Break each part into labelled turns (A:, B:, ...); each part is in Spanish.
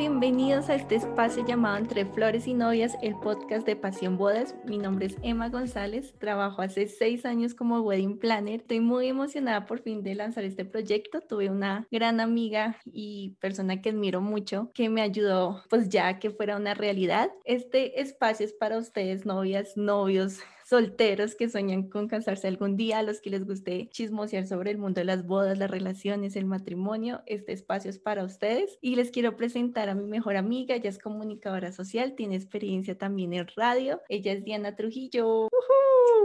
A: bienvenidos a este espacio llamado Entre Flores y Novias, el podcast de Pasión Bodas. Mi nombre es Emma González, trabajo hace seis años como wedding planner. Estoy muy emocionada por fin de lanzar este proyecto. Tuve una gran amiga y persona que admiro mucho que me ayudó pues ya que fuera una realidad. Este espacio es para ustedes, novias, novios, solteros que sueñan con casarse algún día, a los que les guste chismosear sobre el mundo de las bodas, las relaciones, el matrimonio, este espacio es para ustedes. Y les quiero presentar a mi mejor amiga, ella es comunicadora social, tiene experiencia también en radio, ella es Diana Trujillo.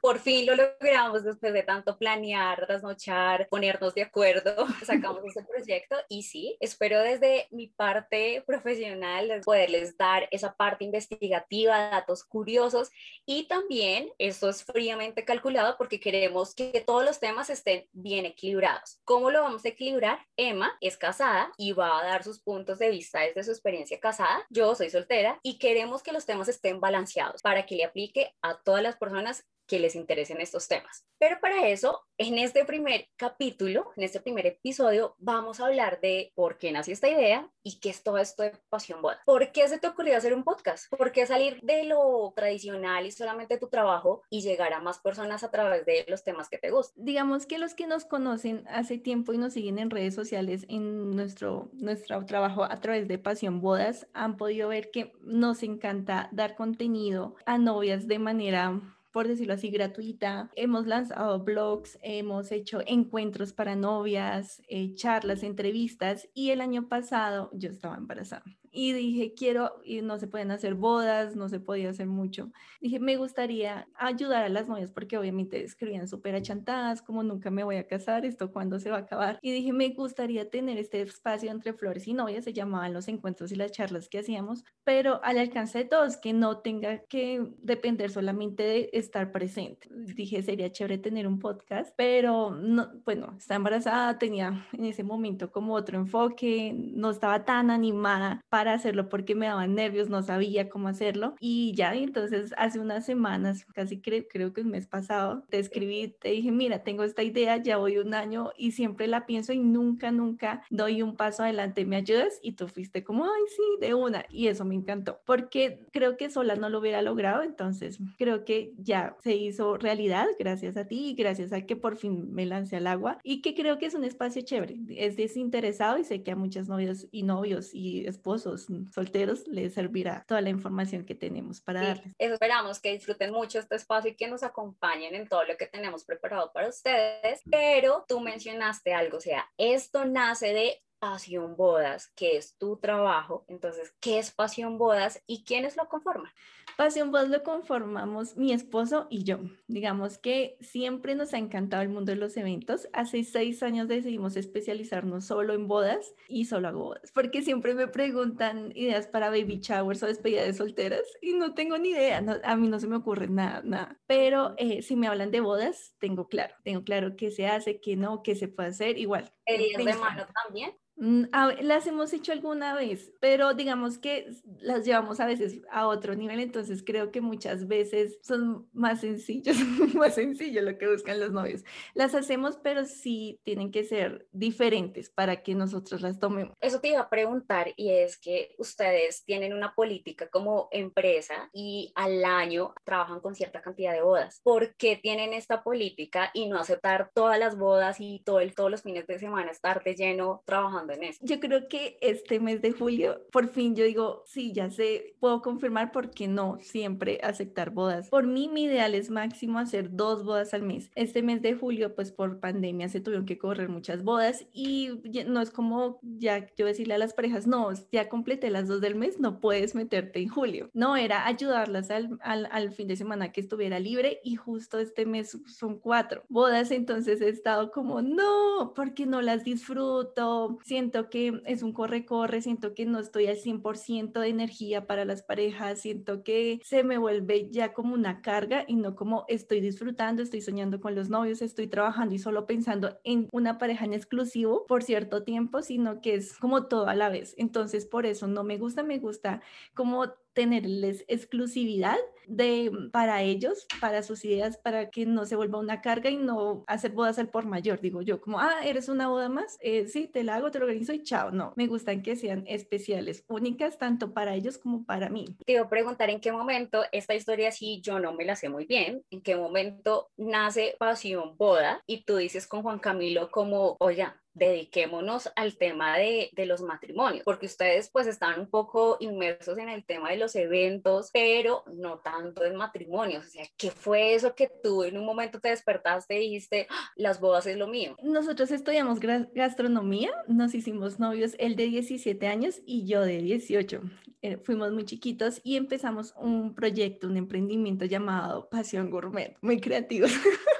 B: Por fin lo logramos después de tanto planear, trasnochar, ponernos de acuerdo, sacamos este proyecto y sí, espero desde mi parte profesional poderles dar esa parte investigativa, datos curiosos y también esto es fríamente calculado porque queremos que todos los temas estén bien equilibrados. ¿Cómo lo vamos a equilibrar? Emma es casada y va a dar sus puntos de vista desde su experiencia casada. Yo soy soltera y queremos que los temas estén balanceados para que le aplique a todas las personas que les interesen estos temas. Pero para eso, en este primer capítulo, en este primer episodio, vamos a hablar de por qué nació esta idea y qué es todo esto de Pasión Boda. ¿Por qué se te ocurrió hacer un podcast? ¿Por qué salir de lo tradicional y solamente tu trabajo y llegar a más personas a través de los temas que te gustan?
A: Digamos que los que nos conocen hace tiempo y nos siguen en redes sociales en nuestro, nuestro trabajo a través de Pasión Bodas han podido ver que nos encanta dar contenido a novias de manera por decirlo así, gratuita. Hemos lanzado blogs, hemos hecho encuentros para novias, eh, charlas, entrevistas y el año pasado yo estaba embarazada y dije, quiero, y no se pueden hacer bodas, no se podía hacer mucho. Dije, me gustaría ayudar a las novias porque obviamente escribían súper achantadas, como nunca me voy a casar, esto cuándo se va a acabar. Y dije, me gustaría tener este espacio entre flores y novias, se llamaban los encuentros y las charlas que hacíamos, pero al alcance de todos, que no tenga que depender solamente de estar presente. Dije, sería chévere tener un podcast, pero no, bueno, estaba embarazada, tenía en ese momento como otro enfoque, no estaba tan animada para hacerlo porque me daban nervios, no sabía cómo hacerlo. Y ya, entonces hace unas semanas, casi creo, creo que el mes pasado, te escribí, te dije, mira, tengo esta idea, ya voy un año y siempre la pienso y nunca, nunca doy un paso adelante, ¿me ayudas? Y tú fuiste como, ay, sí, de una. Y eso me encantó, porque creo que sola no lo hubiera logrado, entonces creo que ya se hizo realidad gracias a ti y gracias a que por fin me lancé al agua y que creo que es un espacio chévere, es desinteresado y sé que a muchas novias y novios y esposos solteros les servirá toda la información que tenemos para darles.
B: esperamos que disfruten mucho este espacio y que nos acompañen en todo lo que tenemos preparado para ustedes. Pero tú mencionaste algo, o sea, esto nace de Pasión Bodas, que es tu trabajo. Entonces, ¿qué es Pasión Bodas y quiénes lo conforman?
A: Pasión Bodas lo conformamos mi esposo y yo. Digamos que siempre nos ha encantado el mundo de los eventos. Hace seis años decidimos especializarnos solo en bodas y solo hago bodas, porque siempre me preguntan ideas para baby showers o despedida de solteras y no tengo ni idea. a mí no se me ocurre nada, nada. Pero eh, si me hablan de bodas, tengo claro, tengo claro qué se hace, qué no, qué se puede hacer. Igual.
B: ¿Heridas de mano también?
A: Mm, las hemos hecho alguna vez, pero digamos que las llevamos a veces a otro nivel, entonces creo que muchas veces son más sencillos, más sencillo lo que buscan los novios. Las hacemos, pero sí tienen que ser diferentes para que nosotros las tomemos.
B: Eso te iba a preguntar y es que ustedes tienen una política como empresa y al año trabajan con cierta cantidad de bodas. ¿Por qué tienen esta política y no aceptar todas las bodas y todo el, todos los fines de semana estar de lleno trabajando?
A: Yo creo que este mes de julio, por fin yo digo, sí, ya sé, puedo confirmar por qué no siempre aceptar bodas. Por mí, mi ideal es máximo hacer dos bodas al mes. Este mes de julio, pues por pandemia se tuvieron que correr muchas bodas y no es como ya yo decirle a las parejas, no, ya completé las dos del mes, no puedes meterte en julio. No, era ayudarlas al, al, al fin de semana que estuviera libre y justo este mes son cuatro bodas, entonces he estado como, no, porque no las disfruto siento que es un corre-corre, siento que no estoy al 100% de energía para las parejas, siento que se me vuelve ya como una carga y no como estoy disfrutando, estoy soñando con los novios, estoy trabajando y solo pensando en una pareja en exclusivo por cierto tiempo, sino que es como todo a la vez. Entonces, por eso no me gusta, me gusta como tenerles exclusividad de para ellos, para sus ideas, para que no se vuelva una carga y no hacer bodas al por mayor. Digo yo, como, ah, eres una boda más, eh, sí, te la hago, te lo organizo y chao. No, me gustan que sean especiales, únicas, tanto para ellos como para mí.
B: Te iba a preguntar en qué momento esta historia, sí, yo no me la sé muy bien, en qué momento nace Pasión Boda y tú dices con Juan Camilo como, oye, dediquémonos al tema de, de, los matrimonios, porque ustedes pues están un poco inmersos en el tema de los eventos, pero no tanto en matrimonios. O sea, ¿qué fue eso que tú en un momento te despertaste y dijiste, ¡Ah! las bodas es lo mío?
A: Nosotros estudiamos gastronomía, nos hicimos novios, él de 17 años y yo de 18. Eh, fuimos muy chiquitos y empezamos un proyecto, un emprendimiento llamado Pasión Gourmet, muy creativo.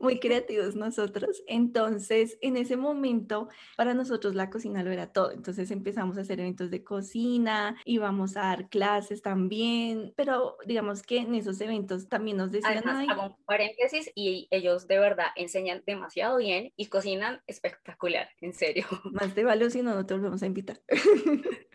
A: muy creativos nosotros. Entonces, en ese momento, para nosotros la cocina lo era todo. Entonces empezamos a hacer eventos de cocina, íbamos a dar clases también, pero digamos que en esos eventos también nos decían...
B: Además, hago un paréntesis y ellos de verdad enseñan demasiado bien y cocinan espectacular, en serio.
A: Más de valor si no, no te volvemos a invitar.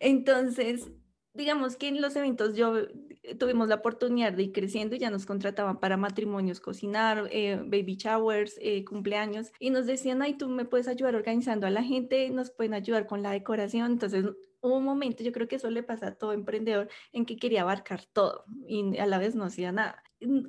A: Entonces, digamos que en los eventos yo eh, tuvimos la oportunidad de ir creciendo y ya nos contrataban para matrimonios, cocinar, eh, baby showers, eh, cumpleaños y nos decían, ay, tú me puedes ayudar organizando a la gente, nos pueden ayudar con la decoración. Entonces hubo un momento, yo creo que eso le pasa a todo emprendedor, en que quería abarcar todo y a la vez no hacía nada.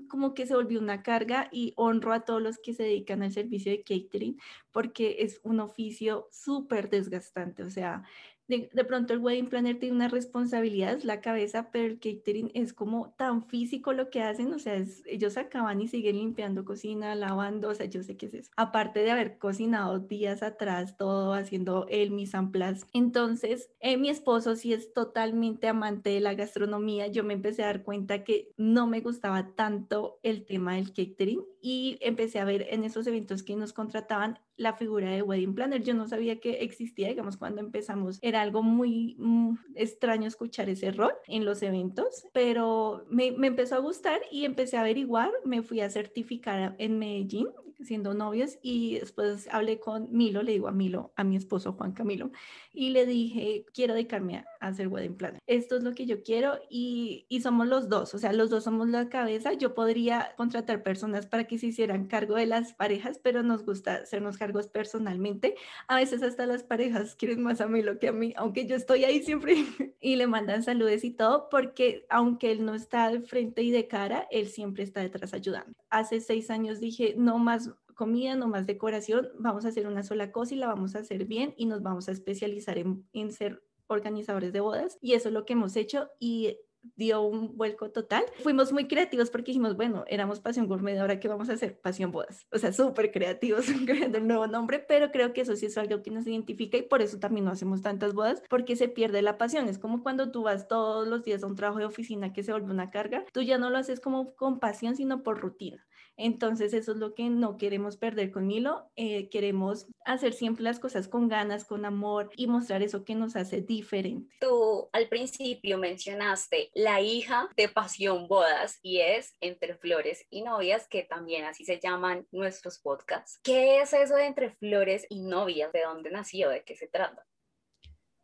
A: Como que se volvió una carga y honro a todos los que se dedican al servicio de catering porque es un oficio súper desgastante. O sea, de, pronto el wedding planner tiene una responsabilidad, es la cabeza, pero el catering es como tan físico lo que hacen, o sea, ellos acaban y siguen limpiando cocina, lavando, o sea, yo sé qué es eso. Aparte de haber cocinado días atrás, todo haciendo el mise en. Entonces, eh, mi esposo sí es totalmente amante de la gastronomía. Yo me empecé a dar cuenta que no me gustaba tanto el tema del catering y empecé a ver en esos eventos que nos contrataban la figura de wedding planner. Yo no sabía que existía, digamos, cuando empezamos. Era algo muy mm, extraño escuchar ese rol en los eventos, pero me, me empezó a gustar y empecé a averiguar. Me fui a certificar en Medellín siendo novios y después hablé con Milo, le digo a Milo, a mi esposo Juan Camilo, y le dije, quiero dedicarme a, hacer wedding planner. Esto es lo que yo quiero y, y somos los dos, o sea, los dos somos la cabeza. Yo podría contratar personas para que se hicieran cargo de las parejas, pero nos gusta hacernos cargos personalmente. A veces hasta las parejas quieren más a Milo que a mí, aunque yo estoy ahí siempre y le mandan saludes y todo, porque aunque él no está de frente y de cara, él siempre está detrás ayudando. Hace seis años dije, no más comida, no más decoración, vamos a hacer una sola cosa y la vamos a hacer bien y nos vamos a especializar en, en ser organizadores de bodas y eso es lo que hemos hecho y dio un vuelco total. Fuimos muy creativos porque dijimos, bueno, éramos Pasión Gourmet, ahora qué vamos a hacer? Pasión Bodas. O sea, súper creativos creando un nuevo nombre, pero creo que eso sí es algo que nos identifica y por eso también no hacemos tantas bodas, porque se pierde la pasión. Es como cuando tú vas todos los días a un trabajo de oficina que se vuelve una carga, tú ya no lo haces como con pasión, sino por rutina. Entonces, eso es lo que no queremos perder con Milo. Eh, queremos hacer siempre las cosas con ganas, con amor y mostrar eso que nos hace diferente.
B: Tú al principio mencionaste la hija de Pasión Bodas y es Entre Flores y Novias, que también así se llaman nuestros podcasts. ¿Qué es eso de Entre Flores y Novias? ¿De dónde nació? ¿De qué se trata?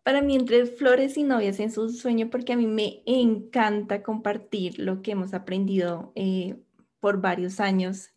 A: Para mí, entre flores y novias es un sueño porque a mí me encanta compartir lo que hemos aprendido eh, por varios años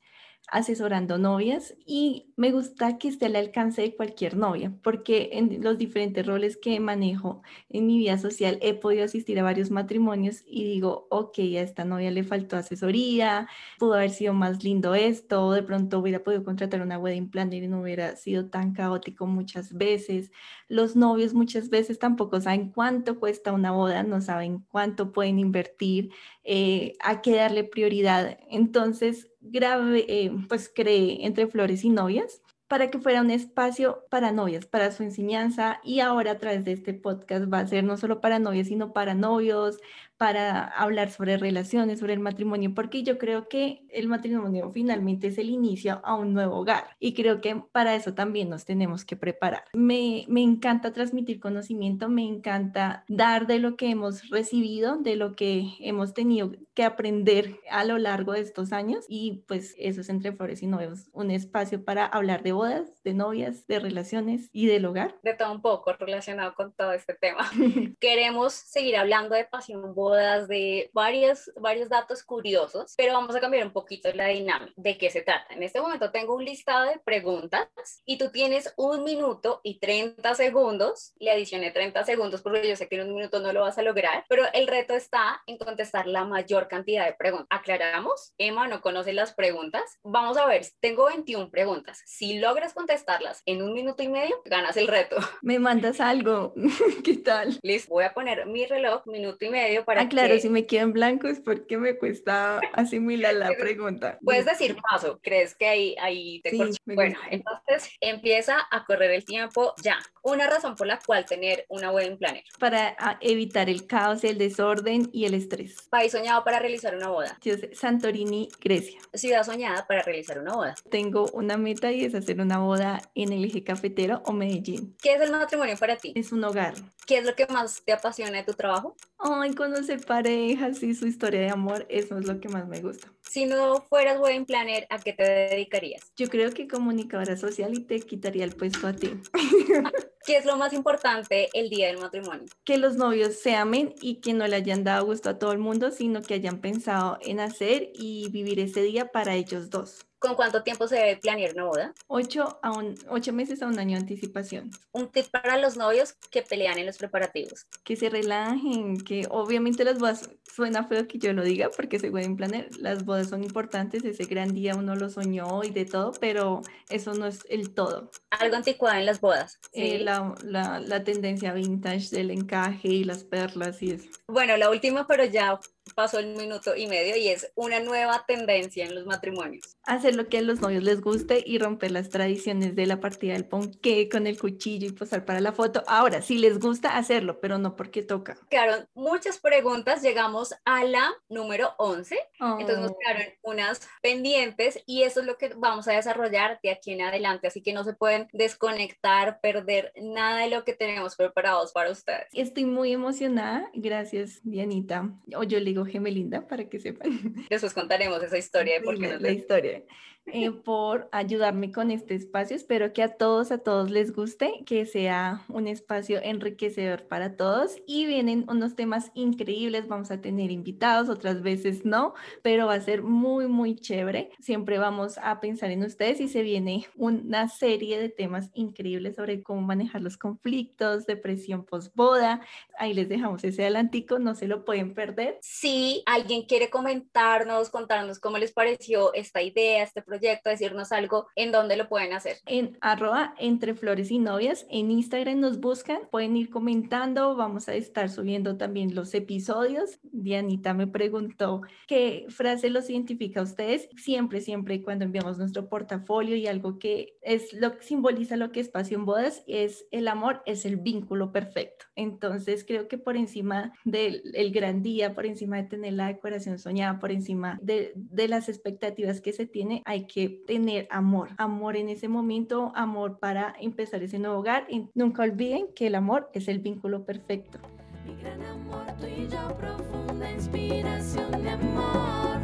A: asesorando novias y me gusta que esté al alcance de cualquier novia, porque en los diferentes roles que manejo en mi vida social he podido asistir a varios matrimonios y digo, ok, a esta novia le faltó asesoría, pudo haber sido más lindo esto, de pronto hubiera podido contratar una wedding planner y no hubiera sido tan caótico muchas veces. Los novios muchas veces tampoco saben cuánto cuesta una boda, no saben cuánto pueden invertir, eh, a qué darle prioridad. Entonces, grave, eh, pues creé Entre Flores y Novias para que fuera un espacio para novias, para su enseñanza y ahora a través de este podcast va a ser no solo para novias, sino para novios, para hablar sobre relaciones, sobre el matrimonio, porque yo creo que el matrimonio finalmente es el inicio a un nuevo hogar y creo que para eso también nos tenemos que preparar. Me, me encanta transmitir conocimiento, me encanta dar de lo que hemos recibido, de lo que hemos tenido que aprender a lo largo de estos años y pues eso es entre flores y novios, un espacio para hablar de bodas, de novias, de relaciones y del hogar.
B: De todo un poco relacionado con todo este tema. Queremos seguir hablando de pasión bodas, de varios, varios datos curiosos, pero vamos a cambiar un poquito la dinámica. ¿De qué se trata? En este momento tengo un listado de preguntas y tú tienes un minuto y 30 segundos. Le adicioné 30 segundos porque yo sé que en un minuto no lo vas a lograr, pero el reto está en contestar la mayor cantidad de preguntas. Aclaramos, Emma no conoce las preguntas. Vamos a ver, tengo 21 preguntas. Si logras contestarlas en un minuto y medio, ganas el reto.
A: Me mandas algo. ¿Qué tal?
B: Listo, voy a poner mi reloj minuto y medio para
A: ah, claro, si me quedan blancos porque me cuesta asimilar la pregunta.
B: Puedes decir paso, ¿crees que ahí, ahí te sí, Bueno, entonces empieza a correr el tiempo ya. Una razón por la cual tener una wedding planner.
A: Para ah, evitar el caos, el desorden y el estrés.
B: País soñado para realizar una boda.
A: Santorini, Grecia.
B: Ciudad soñada para realizar una boda.
A: Tengo una meta y es hacer una boda en el eje cafetero o Medellín.
B: ¿Qué es el matrimonio para ti?
A: Es un hogar.
B: ¿Qué es lo que más te apasiona de tu trabajo?
A: Ay, conocer parejas y su historia de amor, eso es lo que más me gusta.
B: Si no fueras wedding planner, ¿a qué te dedicarías?
A: Yo creo que comunicadora social y te quitaría el puesto a ti.
B: ¿Qué es lo más importante el día del matrimonio?
A: Que los novios se amen y que no le hayan dado gusto a todo el mundo, sino que hayan pensado en hacer y vivir ese día para ellos dos.
B: ¿Con cuánto tiempo se debe planear una boda?
A: Ocho, a un, ocho meses a un año de anticipación.
B: Un tip para los novios que pelean en los preparativos.
A: Que se relajen, que obviamente las bodas, suena feo que yo lo diga porque se pueden planear, las bodas son importantes, ese gran día uno lo soñó y de todo, pero eso no es el todo.
B: Algo anticuado en las bodas.
A: Eh, la, la, la tendencia vintage del encaje y las perlas y eso.
B: Bueno, la última, pero ya pasó el minuto y medio y es una nueva tendencia en los matrimonios.
A: Hacer lo que a los novios les guste y romper las tradiciones de la partida del ponqué con el cuchillo y posar para la foto. Ahora, si les gusta hacerlo, pero no porque toca.
B: Quedaron muchas preguntas, llegamos a la número 11, entonces nos oh. quedaron unas pendientes y eso es lo que vamos a desarrollar de aquí en adelante, así que no se pueden desconectar, perder nada de lo que tenemos preparados para ustedes.
A: Estoy muy emocionada, gracias Dianita. O yo le Gemelinda para que sepan.
B: Después contaremos esa historia de por qué
A: la, la historia. Eh, por ayudarme con este espacio. Espero que a todos, a todos les guste, que sea un espacio enriquecedor para todos. Y vienen unos temas increíbles, vamos a tener invitados, otras veces no, pero va a ser muy, muy chévere. Siempre vamos a pensar en ustedes y se viene una serie de temas increíbles sobre cómo manejar los conflictos, depresión post-boda. Ahí les dejamos ese adelantico, no se lo pueden perder.
B: Si alguien quiere comentarnos, contarnos cómo les pareció esta idea, este proyecto, proyecto, decirnos algo, ¿en dónde lo pueden hacer?
A: En arroba entre flores y novias, en Instagram nos buscan, pueden ir comentando, vamos a estar subiendo también los episodios. Dianita me preguntó qué frase los identifica a ustedes. Siempre, siempre cuando enviamos nuestro portafolio y algo que es lo que simboliza lo que es Pasión Bodas, es el amor, es el vínculo perfecto. Entonces creo que por encima del el gran día, por encima de tener la decoración soñada, por encima de, de las expectativas que se tiene, hay que tener amor, amor en ese momento, amor para empezar ese nuevo hogar. Y nunca olviden que el amor es el vínculo perfecto. Mi gran amor, tú y yo, profunda inspiración de amor.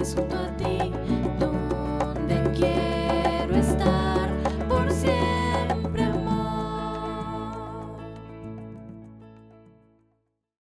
A: Y junto a ti, donde quieras.